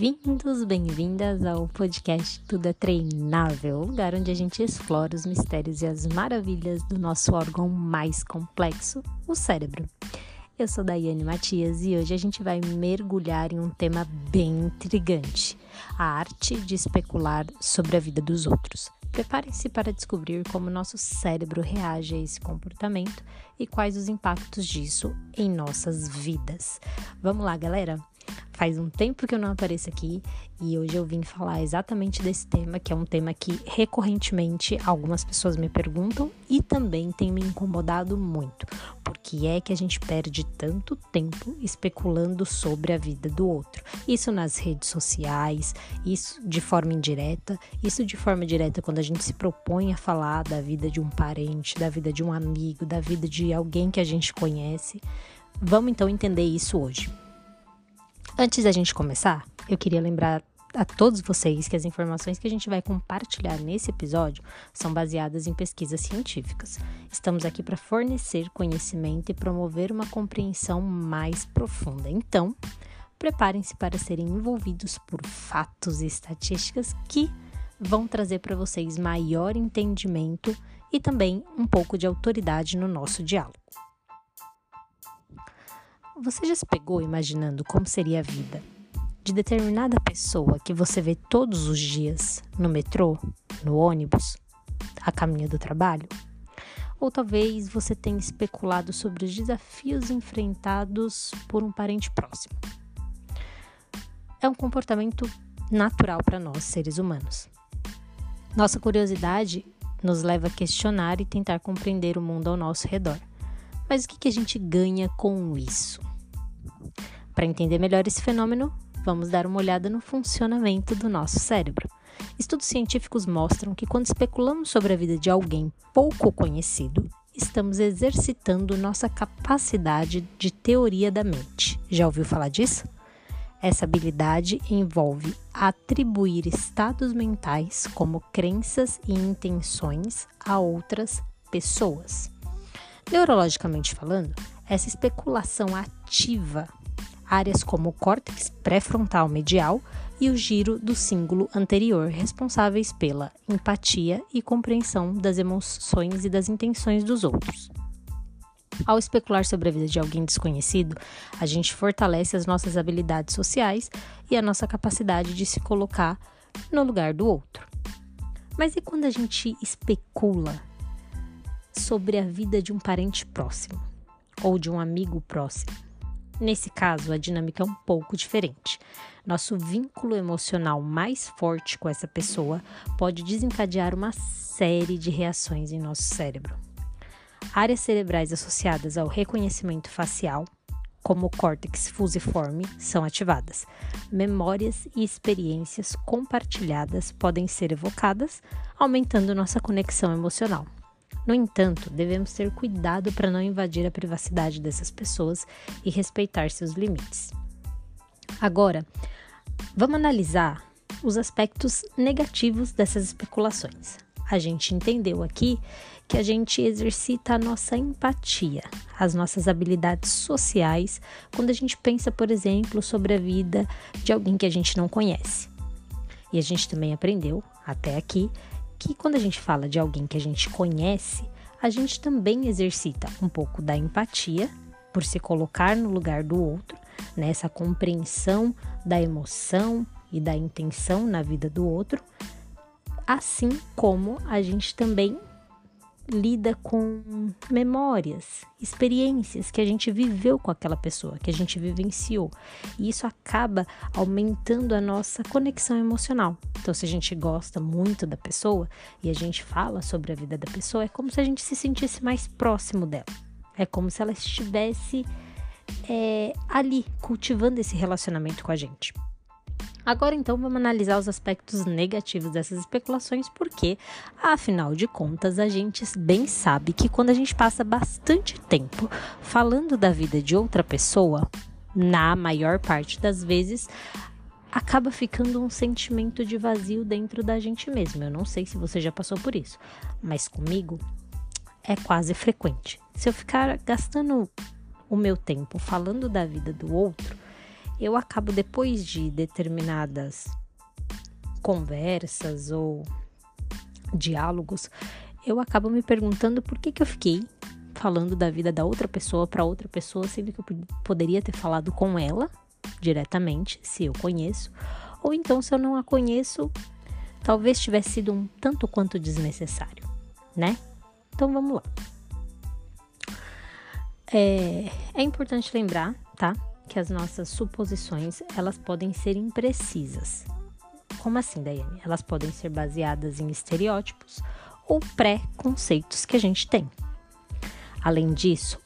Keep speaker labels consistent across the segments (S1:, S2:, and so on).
S1: Bem-vindos, bem-vindas ao podcast Tudo é Treinável, lugar onde a gente explora os mistérios e as maravilhas do nosso órgão mais complexo, o cérebro. Eu sou Daiane Matias e hoje a gente vai mergulhar em um tema bem intrigante: a arte de especular sobre a vida dos outros. Preparem-se para descobrir como nosso cérebro reage a esse comportamento e quais os impactos disso em nossas vidas. Vamos lá, galera? Faz um tempo que eu não apareço aqui e hoje eu vim falar exatamente desse tema, que é um tema que recorrentemente algumas pessoas me perguntam e também tem me incomodado muito. Por que é que a gente perde tanto tempo especulando sobre a vida do outro? Isso nas redes sociais, isso de forma indireta, isso de forma direta quando a gente se propõe a falar da vida de um parente, da vida de um amigo, da vida de alguém que a gente conhece. Vamos então entender isso hoje. Antes da gente começar, eu queria lembrar a todos vocês que as informações que a gente vai compartilhar nesse episódio são baseadas em pesquisas científicas. Estamos aqui para fornecer conhecimento e promover uma compreensão mais profunda. Então, preparem-se para serem envolvidos por fatos e estatísticas que vão trazer para vocês maior entendimento e também um pouco de autoridade no nosso diálogo. Você já se pegou imaginando como seria a vida de determinada pessoa que você vê todos os dias no metrô, no ônibus, a caminho do trabalho? Ou talvez você tenha especulado sobre os desafios enfrentados por um parente próximo. É um comportamento natural para nós, seres humanos. Nossa curiosidade nos leva a questionar e tentar compreender o mundo ao nosso redor. Mas o que, a gente ganha com isso? Para entender melhor esse fenômeno, vamos dar uma olhada no funcionamento do nosso cérebro. Estudos científicos mostram que quando especulamos sobre a vida de alguém pouco conhecido, estamos exercitando nossa capacidade de teoria da mente. Já ouviu falar disso? Essa habilidade envolve atribuir estados mentais como crenças e intenções a outras pessoas. Neurologicamente falando, essa especulação ativa áreas como o córtex pré-frontal medial e o giro do cíngulo anterior, responsáveis pela empatia e compreensão das emoções e das intenções dos outros. Ao especular sobre a vida de alguém desconhecido, a gente fortalece as nossas habilidades sociais e a nossa capacidade de se colocar no lugar do outro. Mas e quando a gente especula sobre a vida de um parente próximo ou de um amigo próximo? Nesse caso, a dinâmica é um pouco diferente. Nosso vínculo emocional mais forte com essa pessoa pode desencadear uma série de reações em nosso cérebro. Áreas cerebrais associadas ao reconhecimento facial, como o córtex fusiforme, são ativadas. Memórias e experiências compartilhadas podem ser evocadas, aumentando nossa conexão emocional. No entanto, devemos ter cuidado para não invadir a privacidade dessas pessoas e respeitar seus limites. Agora, vamos analisar os aspectos negativos dessas especulações. A gente entendeu aqui que a gente exercita a nossa empatia, as nossas habilidades sociais, quando a gente pensa, por exemplo, sobre a vida de alguém que a gente não conhece. E a gente também aprendeu, até aqui, que quando a gente fala de alguém que a gente conhece, a gente também exercita um pouco da empatia por se colocar no lugar do outro, nessa né? compreensão da emoção e da intenção na vida do outro, assim como a gente também lida com memórias, experiências que a gente viveu com aquela pessoa, que a gente vivenciou. E isso acaba aumentando a nossa conexão emocional. Então, se a gente gosta muito da pessoa e a gente fala sobre a vida da pessoa, é como se a gente se sentisse mais próximo dela. É como se ela estivesse é, ali cultivando esse relacionamento com a gente. Agora então vamos analisar os aspectos negativos dessas especulações, porque, afinal de contas, a gente bem sabe que quando a gente passa bastante tempo falando da vida de outra pessoa, na maior parte das vezes, acaba ficando um sentimento de vazio dentro da gente mesmo. Eu não sei se você já passou por isso, mas comigo é quase frequente. Se eu ficar gastando o meu tempo falando da vida do outro, eu acabo depois de determinadas conversas ou diálogos, eu acabo me perguntando por que, que eu fiquei falando da vida da outra pessoa para outra pessoa, sendo que eu poderia ter falado com ela diretamente, se eu conheço, ou então se eu não a conheço, talvez tivesse sido um tanto quanto desnecessário, né? Então vamos lá. É, é importante lembrar, tá? Que as nossas suposições elas podem ser imprecisas. Como assim, Daiane? Elas podem ser baseadas em estereótipos ou pré-conceitos que a gente tem. Além disso,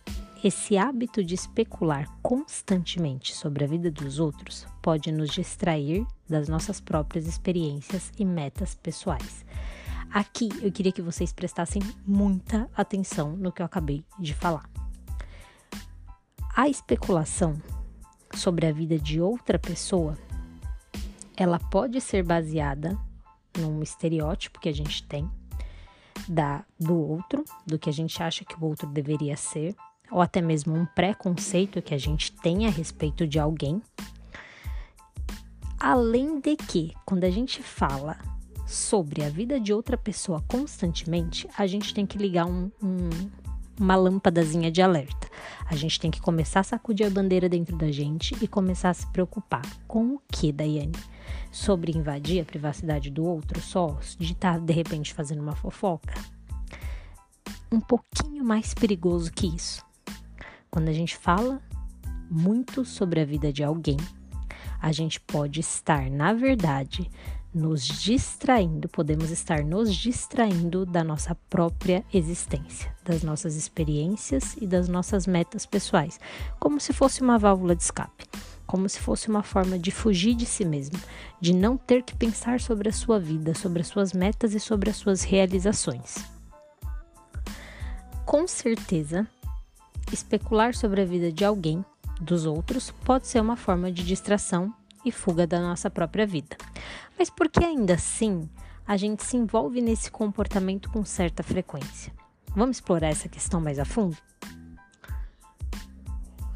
S1: esse hábito de especular constantemente sobre a vida dos outros pode nos distrair das nossas próprias experiências e metas pessoais. Aqui eu queria que vocês prestassem muita atenção no que eu acabei de falar. A especulação sobre a vida de outra pessoa, ela pode ser baseada num estereótipo que a gente tem da, do outro, do que a gente acha que o outro deveria ser, ou até mesmo um preconceito que a gente tem a respeito de alguém. Além de que, quando a gente fala sobre a vida de outra pessoa constantemente, a gente tem que ligar um, um, uma lâmpadazinha de alerta. A gente tem que começar a sacudir a bandeira dentro da gente e começar a se preocupar com o que, Daiane? sobre invadir a privacidade do outro só, de estar tá, de repente fazendo uma fofoca, um pouquinho mais perigoso que isso. Quando a gente fala muito sobre a vida de alguém, a gente pode estar, na verdade, nos distraindo, podemos estar nos distraindo da nossa própria existência, das nossas experiências e das nossas metas pessoais, como se fosse uma válvula de escape como se fosse uma forma de fugir de si mesmo, de não ter que pensar sobre a sua vida, sobre as suas metas e sobre as suas realizações. Com certeza, especular sobre a vida de alguém, dos outros, pode ser uma forma de distração e fuga da nossa própria vida. Mas por que ainda assim a gente se envolve nesse comportamento com certa frequência? Vamos explorar essa questão mais a fundo?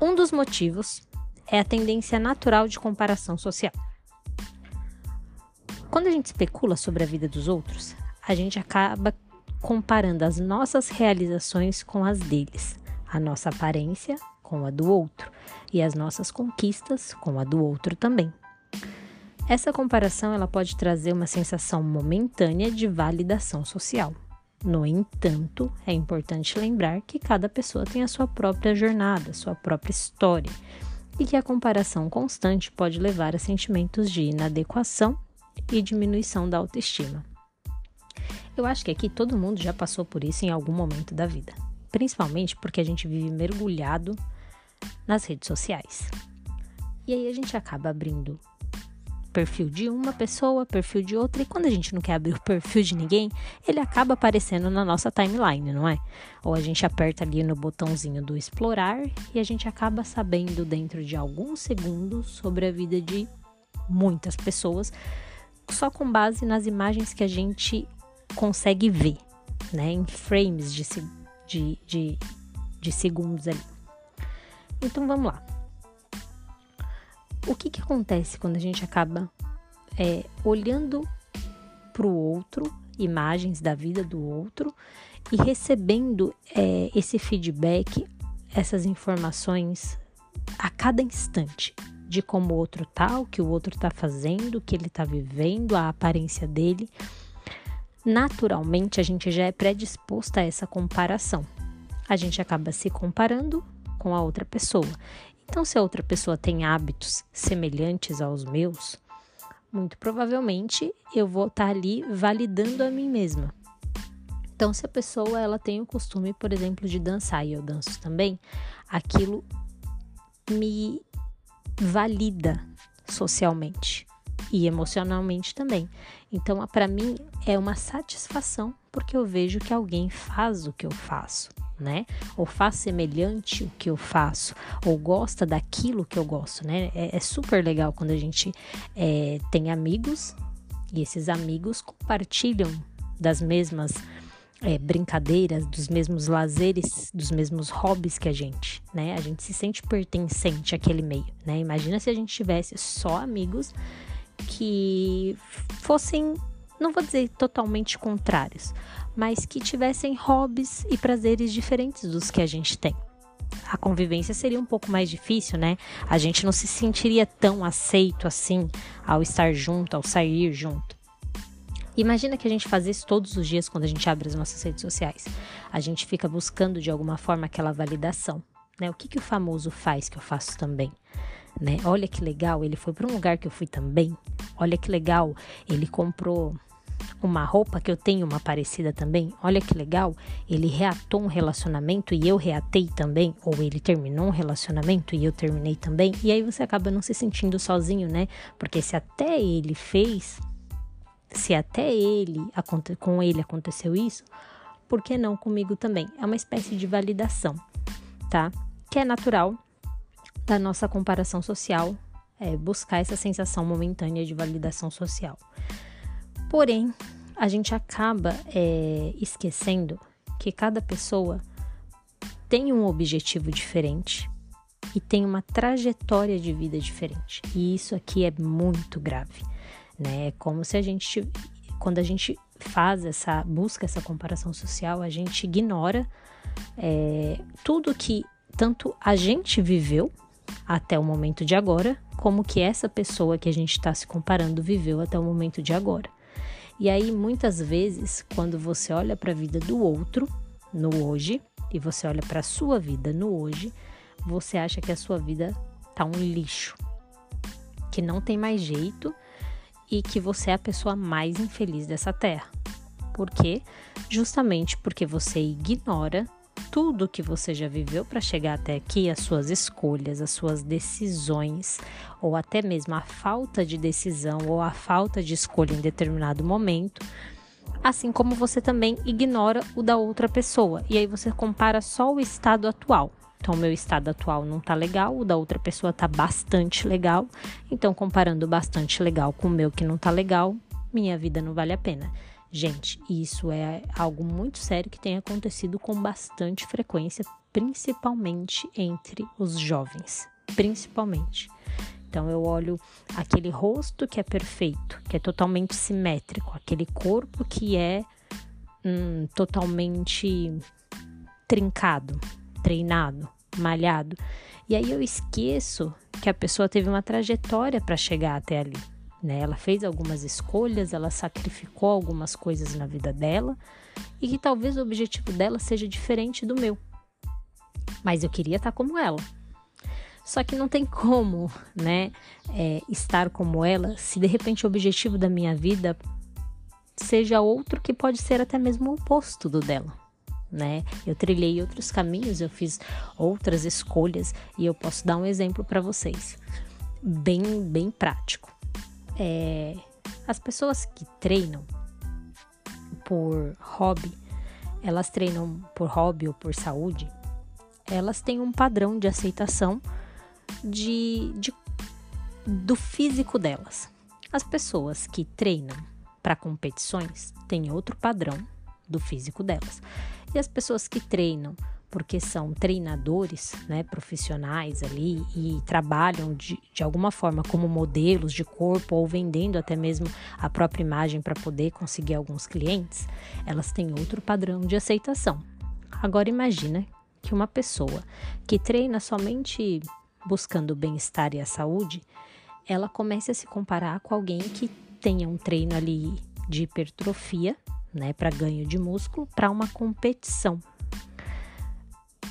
S1: Um dos motivos é a tendência natural de comparação social. Quando a gente especula sobre a vida dos outros, a gente acaba comparando as nossas realizações com as deles, a nossa aparência com a do outro e as nossas conquistas com a do outro também. Essa comparação ela pode trazer uma sensação momentânea de validação social. No entanto, é importante lembrar que cada pessoa tem a sua própria jornada, sua própria história e que a comparação constante pode levar a sentimentos de inadequação e diminuição da autoestima. Eu acho que aqui todo mundo já passou por isso em algum momento da vida, principalmente porque a gente vive mergulhado nas redes sociais. E aí a gente acaba abrindo perfil de uma pessoa, perfil de outra, e quando a gente não quer abrir o perfil de ninguém, ele acaba aparecendo na nossa timeline, não é? Ou a gente aperta ali no botãozinho do explorar e a gente acaba sabendo dentro de alguns segundos sobre a vida de muitas pessoas, só com base nas imagens que a gente consegue ver, né? Em frames de, de, de, de segundos ali. Então vamos lá o que, que acontece quando a gente acaba é, olhando para o outro, imagens da vida do outro, e recebendo é, esse feedback, essas informações a cada instante de como o outro tá, o que o outro está fazendo, o que ele está vivendo, a aparência dele. Naturalmente, a gente já é predisposta a essa comparação. A gente acaba se comparando com a outra pessoa. Então, se a outra pessoa tem hábitos semelhantes aos meus, muito provavelmente eu vou estar tá ali validando a mim mesma. Então, se a pessoa ela tem o costume, por exemplo, de dançar e eu danço também, aquilo me valida socialmente e emocionalmente também. Então, para mim é uma satisfação porque eu vejo que alguém faz o que eu faço né? Ou faz semelhante o que eu faço, ou gosta daquilo que eu gosto, né? É, é super legal quando a gente é, tem amigos e esses amigos compartilham das mesmas é, brincadeiras, dos mesmos lazeres, dos mesmos hobbies que a gente, né? A gente se sente pertencente àquele meio, né? Imagina se a gente tivesse só amigos que fossem, não vou dizer totalmente contrários, mas que tivessem hobbies e prazeres diferentes dos que a gente tem. A convivência seria um pouco mais difícil, né? A gente não se sentiria tão aceito assim ao estar junto, ao sair junto. Imagina que a gente faz isso todos os dias quando a gente abre as nossas redes sociais. A gente fica buscando de alguma forma aquela validação. Né? O que, que o famoso faz que eu faço também? Né? Olha que legal, ele foi para um lugar que eu fui também. Olha que legal, ele comprou uma roupa que eu tenho uma parecida também. Olha que legal, ele reatou um relacionamento e eu reatei também, ou ele terminou um relacionamento e eu terminei também. E aí você acaba não se sentindo sozinho, né? Porque se até ele fez, se até ele com ele aconteceu isso, por que não comigo também? É uma espécie de validação, tá? Que é natural da nossa comparação social, é buscar essa sensação momentânea de validação social. Porém, a gente acaba é, esquecendo que cada pessoa tem um objetivo diferente e tem uma trajetória de vida diferente. E isso aqui é muito grave né? É como se a gente, quando a gente faz essa busca, essa comparação social, a gente ignora é, tudo que tanto a gente viveu até o momento de agora, como que essa pessoa que a gente está se comparando viveu até o momento de agora. E aí, muitas vezes, quando você olha para a vida do outro no hoje e você olha para a sua vida no hoje, você acha que a sua vida tá um lixo, que não tem mais jeito e que você é a pessoa mais infeliz dessa terra. Por quê? Justamente porque você ignora tudo que você já viveu para chegar até aqui, as suas escolhas, as suas decisões, ou até mesmo a falta de decisão ou a falta de escolha em determinado momento, assim como você também ignora o da outra pessoa. E aí você compara só o estado atual. Então, o meu estado atual não tá legal, o da outra pessoa tá bastante legal. Então, comparando bastante legal com o meu que não tá legal, minha vida não vale a pena. Gente, isso é algo muito sério que tem acontecido com bastante frequência, principalmente entre os jovens. Principalmente. Então eu olho aquele rosto que é perfeito, que é totalmente simétrico, aquele corpo que é hum, totalmente trincado, treinado, malhado. E aí eu esqueço que a pessoa teve uma trajetória para chegar até ali. Né? Ela fez algumas escolhas, ela sacrificou algumas coisas na vida dela e que talvez o objetivo dela seja diferente do meu. Mas eu queria estar como ela. Só que não tem como, né, é, estar como ela se de repente o objetivo da minha vida seja outro que pode ser até mesmo o oposto do dela né? Eu trilhei outros caminhos, eu fiz outras escolhas e eu posso dar um exemplo para vocês, bem, bem prático. É, as pessoas que treinam por hobby, elas treinam por hobby ou por saúde, elas têm um padrão de aceitação de, de do físico delas. As pessoas que treinam para competições têm outro padrão do físico delas. E as pessoas que treinam, porque são treinadores, né, profissionais ali e trabalham de, de alguma forma como modelos de corpo ou vendendo até mesmo a própria imagem para poder conseguir alguns clientes, elas têm outro padrão de aceitação. Agora imagina que uma pessoa que treina somente buscando o bem-estar e a saúde, ela comece a se comparar com alguém que tenha um treino ali de hipertrofia né, para ganho de músculo, para uma competição.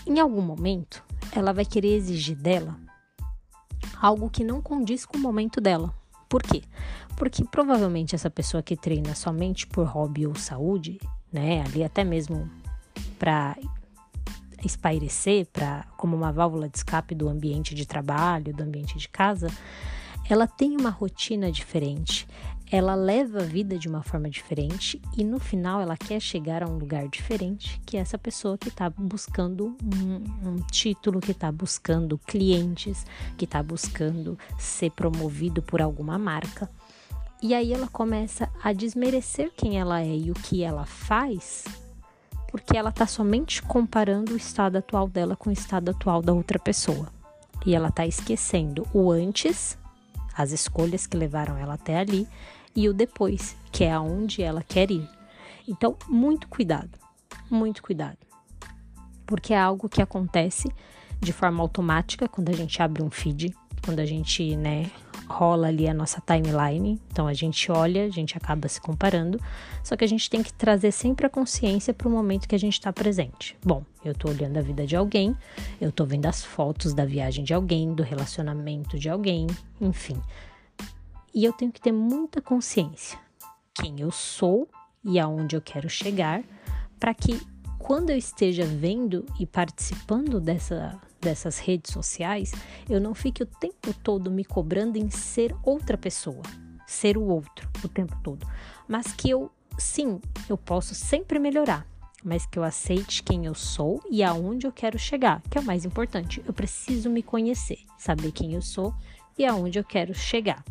S1: Em algum momento, ela vai querer exigir dela algo que não condiz com o momento dela. Por quê? Porque provavelmente essa pessoa que treina somente por hobby ou saúde, né, ali até mesmo para espairecer, para como uma válvula de escape do ambiente de trabalho, do ambiente de casa, ela tem uma rotina diferente, ela leva a vida de uma forma diferente e no final ela quer chegar a um lugar diferente que é essa pessoa que está buscando um, um, título, que está buscando clientes, que está buscando ser promovido por alguma marca. E aí ela começa a desmerecer quem ela é e o que ela faz porque ela está somente comparando o estado atual dela com o estado atual da outra pessoa. E ela está esquecendo o antes, as escolhas que levaram ela até ali, e o depois, que é aonde ela quer ir. Então, muito cuidado, muito cuidado. Porque é algo que acontece de forma automática quando a gente abre um feed, quando a gente, né, rola ali a nossa timeline. Então a gente olha, a gente acaba se comparando, só que a gente tem que trazer sempre a consciência para o momento que a gente está presente. Bom, eu estou olhando a vida de alguém, eu estou vendo as fotos da viagem de alguém, do relacionamento de alguém, enfim. E eu tenho que ter muita consciência quem eu sou e aonde eu quero chegar, para que quando eu esteja vendo e participando dessa dessas redes sociais, eu não fique o tempo todo me cobrando em ser outra pessoa, ser o outro o tempo todo, mas que eu, sim, eu posso sempre melhorar, mas que eu aceite quem eu sou e aonde eu quero chegar, que é o mais importante. Eu preciso me conhecer, saber quem eu sou e aonde eu quero chegar.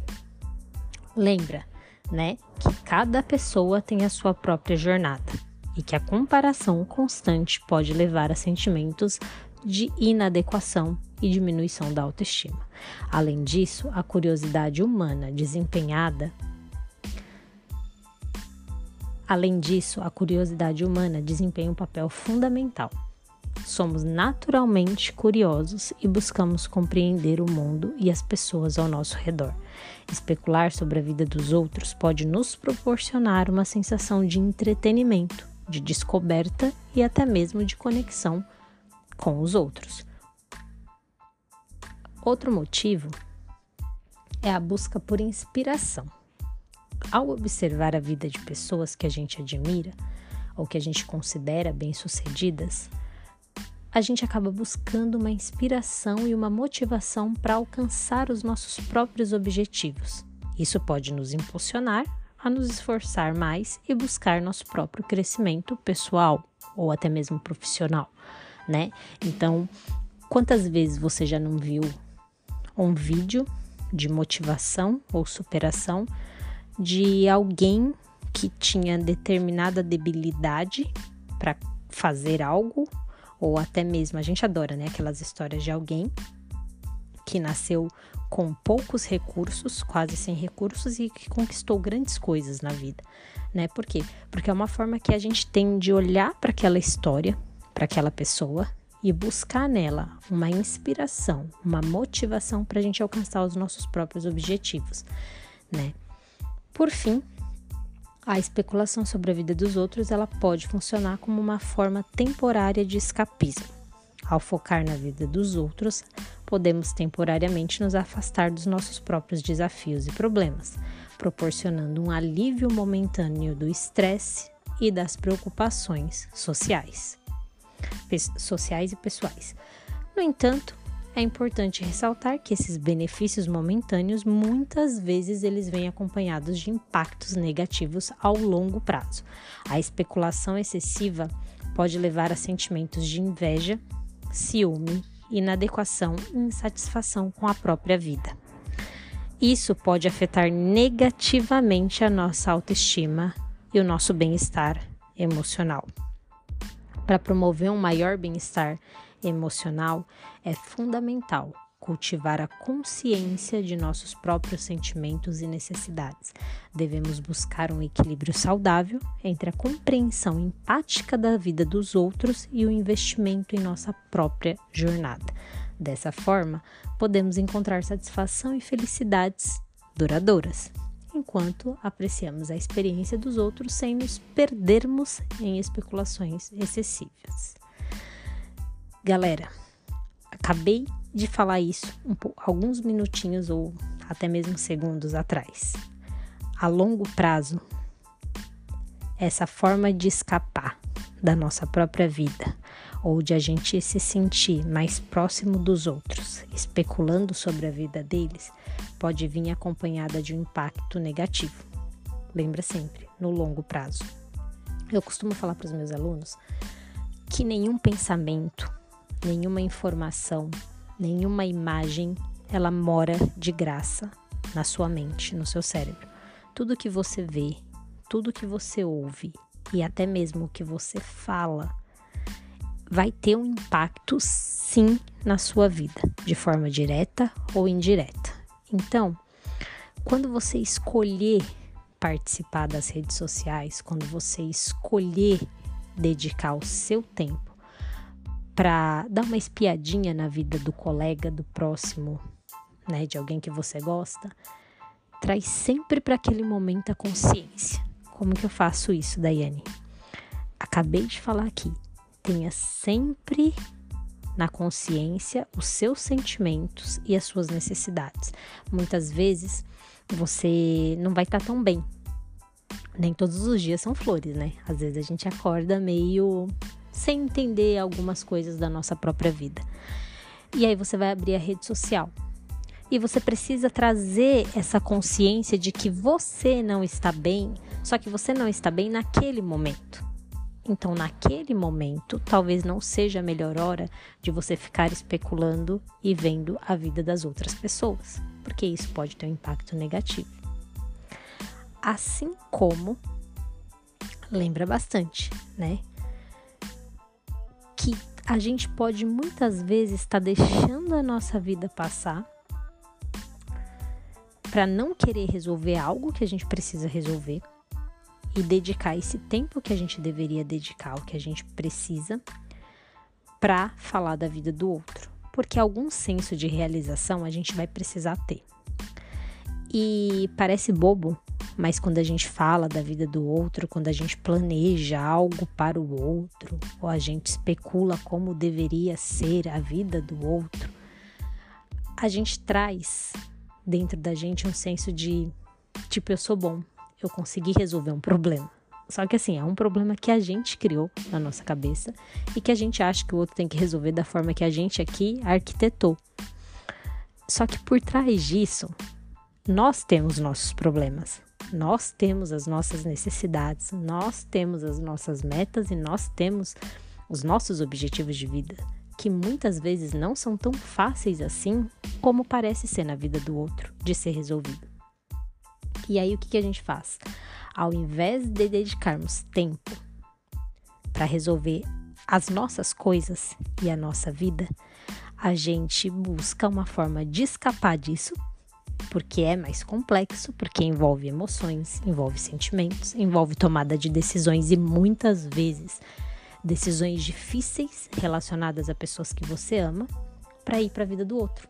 S1: Lembra, né, que cada pessoa tem a sua própria jornada e que a comparação constante pode levar a sentimentos de inadequação e diminuição da autoestima. Além disso, a curiosidade humana desempenhada Além disso, a curiosidade humana desempenha um papel fundamental. Somos naturalmente curiosos e buscamos compreender o mundo e as pessoas ao nosso redor. Especular sobre a vida dos outros pode nos proporcionar uma sensação de entretenimento, de descoberta e até mesmo de conexão com os outros. Outro motivo é a busca por inspiração. Ao observar a vida de pessoas que a gente admira ou que a gente considera bem-sucedidas, a gente acaba buscando uma inspiração e uma motivação para alcançar os nossos próprios objetivos. Isso pode nos impulsionar a nos esforçar mais e buscar nosso próprio crescimento pessoal ou até mesmo profissional né? Então, quantas vezes você já não viu um vídeo de motivação ou superação de alguém que tinha determinada debilidade para fazer algo ou até mesmo a gente adora, né, aquelas histórias de alguém que nasceu com poucos recursos, quase sem recursos e que conquistou grandes coisas na vida, né? Por quê? Porque é uma forma que a gente tem de olhar para aquela história, para aquela pessoa e buscar nela uma inspiração, uma motivação para a gente alcançar os nossos próprios objetivos, né? Por fim, a especulação sobre a vida dos outros ela pode funcionar como uma forma temporária de escapismo. Ao focar na vida dos outros, podemos temporariamente nos afastar dos nossos próprios desafios e problemas, proporcionando um alívio momentâneo do estresse e das preocupações sociais sociais e pessoais. No entanto, é importante ressaltar que esses benefícios momentâneos muitas vezes eles vêm acompanhados de impactos negativos ao longo prazo. A especulação excessiva pode levar a sentimentos de inveja, ciúme, inadequação e insatisfação com a própria vida. Isso pode afetar negativamente a nossa autoestima e o nosso bem-estar emocional. Para promover um maior bem-estar emocional, é fundamental cultivar a consciência de nossos próprios sentimentos e necessidades. Devemos buscar um equilíbrio saudável entre a compreensão empática da vida dos outros e o investimento em nossa própria jornada. Dessa forma, podemos encontrar satisfação e felicidades duradouras enquanto apreciamos a experiência dos outros sem nos perdermos em especulações excessivas. Galera, acabei de falar isso um alguns minutinhos ou até mesmo segundos atrás. A longo prazo, essa forma de escapar da nossa própria vida ou de a gente se sentir mais próximo dos outros, especulando sobre a vida deles, pode vir acompanhada de um impacto negativo. Lembra sempre, no longo prazo. Eu costumo falar para os meus alunos que nenhum pensamento, nenhuma informação, nenhuma imagem, ela mora de graça na sua mente, no seu cérebro. Tudo que você vê, tudo que você ouve e até mesmo o que você fala vai ter um impacto sim na sua vida, de forma direta ou indireta. Então, quando você escolher participar das redes sociais, quando você escolher dedicar o seu tempo para dar uma espiadinha na vida do colega, do próximo, né, de alguém que você gosta, traz sempre para aquele momento a consciência. Como que eu faço isso, Daiane? Acabei de falar aqui. Tenha sempre na consciência os seus sentimentos e as suas necessidades. Muitas vezes você não vai estar tá tão bem. Nem todos os dias são flores, né? Às vezes a gente acorda meio sem entender algumas coisas da nossa própria vida. E aí você vai abrir a rede social. E você precisa trazer essa consciência de que você não está bem, só que você não está bem naquele momento. Então, naquele momento, talvez não seja a melhor hora de você ficar especulando e vendo a vida das outras pessoas, porque isso pode ter um impacto negativo. Assim como, lembra bastante, né? Que a gente pode muitas vezes estar tá deixando a nossa vida passar para não querer resolver algo que a gente precisa resolver e dedicar esse tempo que a gente deveria dedicar ao que a gente precisa para falar da vida do outro, porque algum senso de realização a gente vai precisar ter. E parece bobo, mas quando a gente fala da vida do outro, quando a gente planeja algo para o outro, ou a gente especula como deveria ser a vida do outro, a gente traz dentro da gente um senso de tipo, eu sou bom, eu consegui resolver um problema. Só que assim, é um problema que a gente criou na nossa cabeça e que a gente acha que o outro tem que resolver da forma que a gente aqui arquitetou. Só que por trás disso, nós temos nossos problemas. Nós temos as nossas necessidades, nós temos as nossas metas e nós temos os nossos objetivos de vida, que muitas vezes não são tão fáceis assim como parece ser na vida do outro de ser resolvido. E aí o que, a gente faz? Ao invés de dedicarmos tempo para resolver as nossas coisas e a nossa vida, a gente busca uma forma de escapar disso, porque é mais complexo, porque envolve emoções, envolve sentimentos, envolve tomada de decisões e muitas vezes decisões difíceis relacionadas a pessoas que você ama para ir para a vida do outro,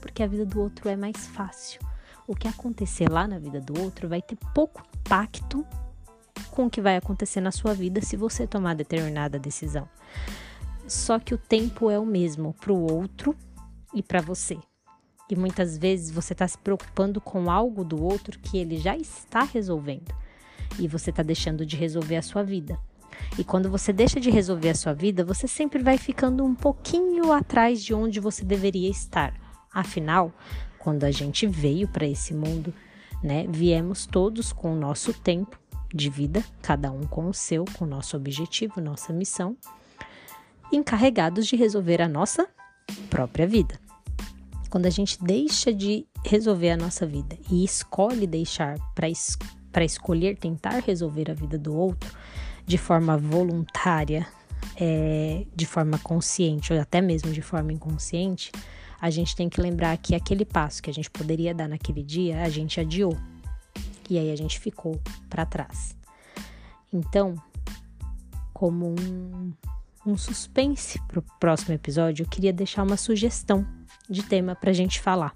S1: porque a vida do outro é mais fácil o que acontecer lá na vida do outro vai ter pouco impacto com o que vai acontecer na sua vida se você tomar determinada decisão. Só que o tempo é o mesmo para o outro e para você. E muitas vezes você está se preocupando com algo do outro que ele já está resolvendo e você está deixando de resolver a sua vida. E quando você deixa de resolver a sua vida, você sempre vai ficando um pouquinho atrás de onde você deveria estar. Afinal, quando a gente veio para esse mundo, né? Viemos todos com o nosso tempo de vida, cada um com o seu, com o nosso objetivo, nossa missão, encarregados de resolver a nossa própria vida. Quando a gente deixa de resolver a nossa vida e escolhe deixar para es escolher tentar resolver a vida do outro de forma voluntária, é, de forma consciente ou até mesmo de forma inconsciente, a gente tem que lembrar que aquele passo que a gente poderia dar naquele dia, a gente adiou. E aí a gente ficou para trás. Então, como um, um suspense para o próximo episódio, eu queria deixar uma sugestão de tema para a gente falar,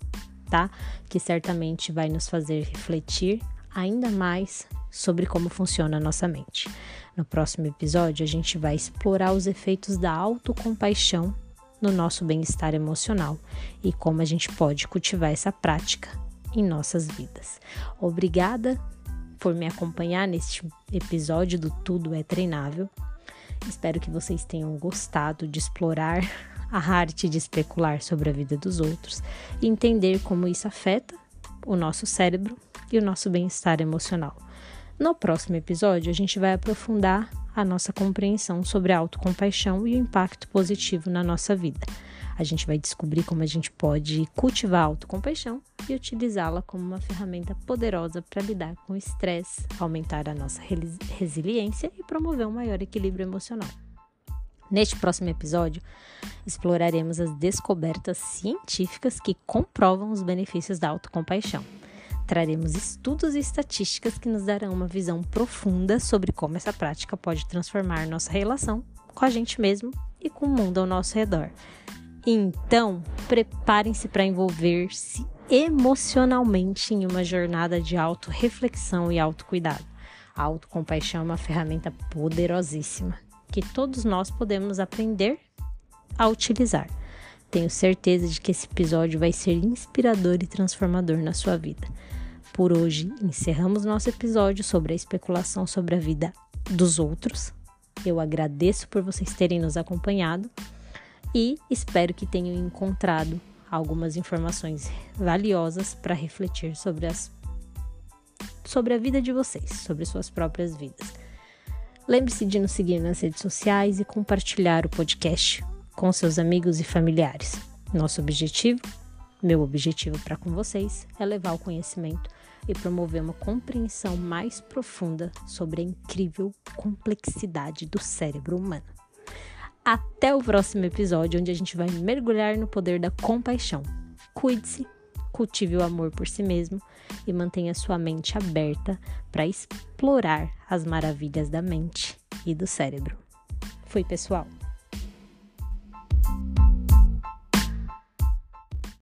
S1: tá? Que certamente vai nos fazer refletir ainda mais sobre como funciona a nossa mente. No próximo episódio, a gente vai explorar os efeitos da autocompaixão no nosso bem-estar emocional e como a gente pode cultivar essa prática em nossas vidas. Obrigada por me acompanhar neste episódio do Tudo é Treinável. Espero que vocês tenham gostado de explorar a arte de especular sobre a vida dos outros e entender como isso afeta o nosso cérebro e o nosso bem-estar emocional. No próximo episódio, a gente vai aprofundar a nossa compreensão sobre a autocompaixão e o impacto positivo na nossa vida. A gente vai descobrir como a gente pode cultivar a autocompaixão e utilizá-la como uma ferramenta poderosa para lidar com o estresse, aumentar a nossa resiliência e promover um maior equilíbrio emocional. Neste próximo episódio, exploraremos as descobertas científicas que comprovam os benefícios da autocompaixão. Traremos estudos e estatísticas que nos darão uma visão profunda sobre como essa prática pode transformar nossa relação com a gente mesmo e com o mundo ao nosso redor. Então, preparem-se para envolver-se emocionalmente em uma jornada de autorreflexão e autocuidado. A autocompaixão é uma ferramenta poderosíssima que todos nós podemos aprender a utilizar. Tenho certeza de que esse episódio vai ser inspirador e transformador na sua vida. Por hoje, encerramos nosso episódio sobre a especulação sobre a vida dos outros. Eu agradeço por vocês terem nos acompanhado e espero que tenham encontrado algumas informações valiosas para refletir sobre, as, sobre a vida de vocês, sobre suas próprias vidas. Lembre-se de nos seguir nas redes sociais e compartilhar o podcast com seus amigos e familiares. Nosso objetivo, meu objetivo para com vocês, é levar o conhecimento e promover uma compreensão mais profunda sobre a incrível complexidade do cérebro humano. Até o próximo episódio, onde a gente vai mergulhar no poder da compaixão. Cuide-se, cultive o amor por si mesmo e mantenha sua mente aberta para explorar as maravilhas da mente e do cérebro. Fui, pessoal!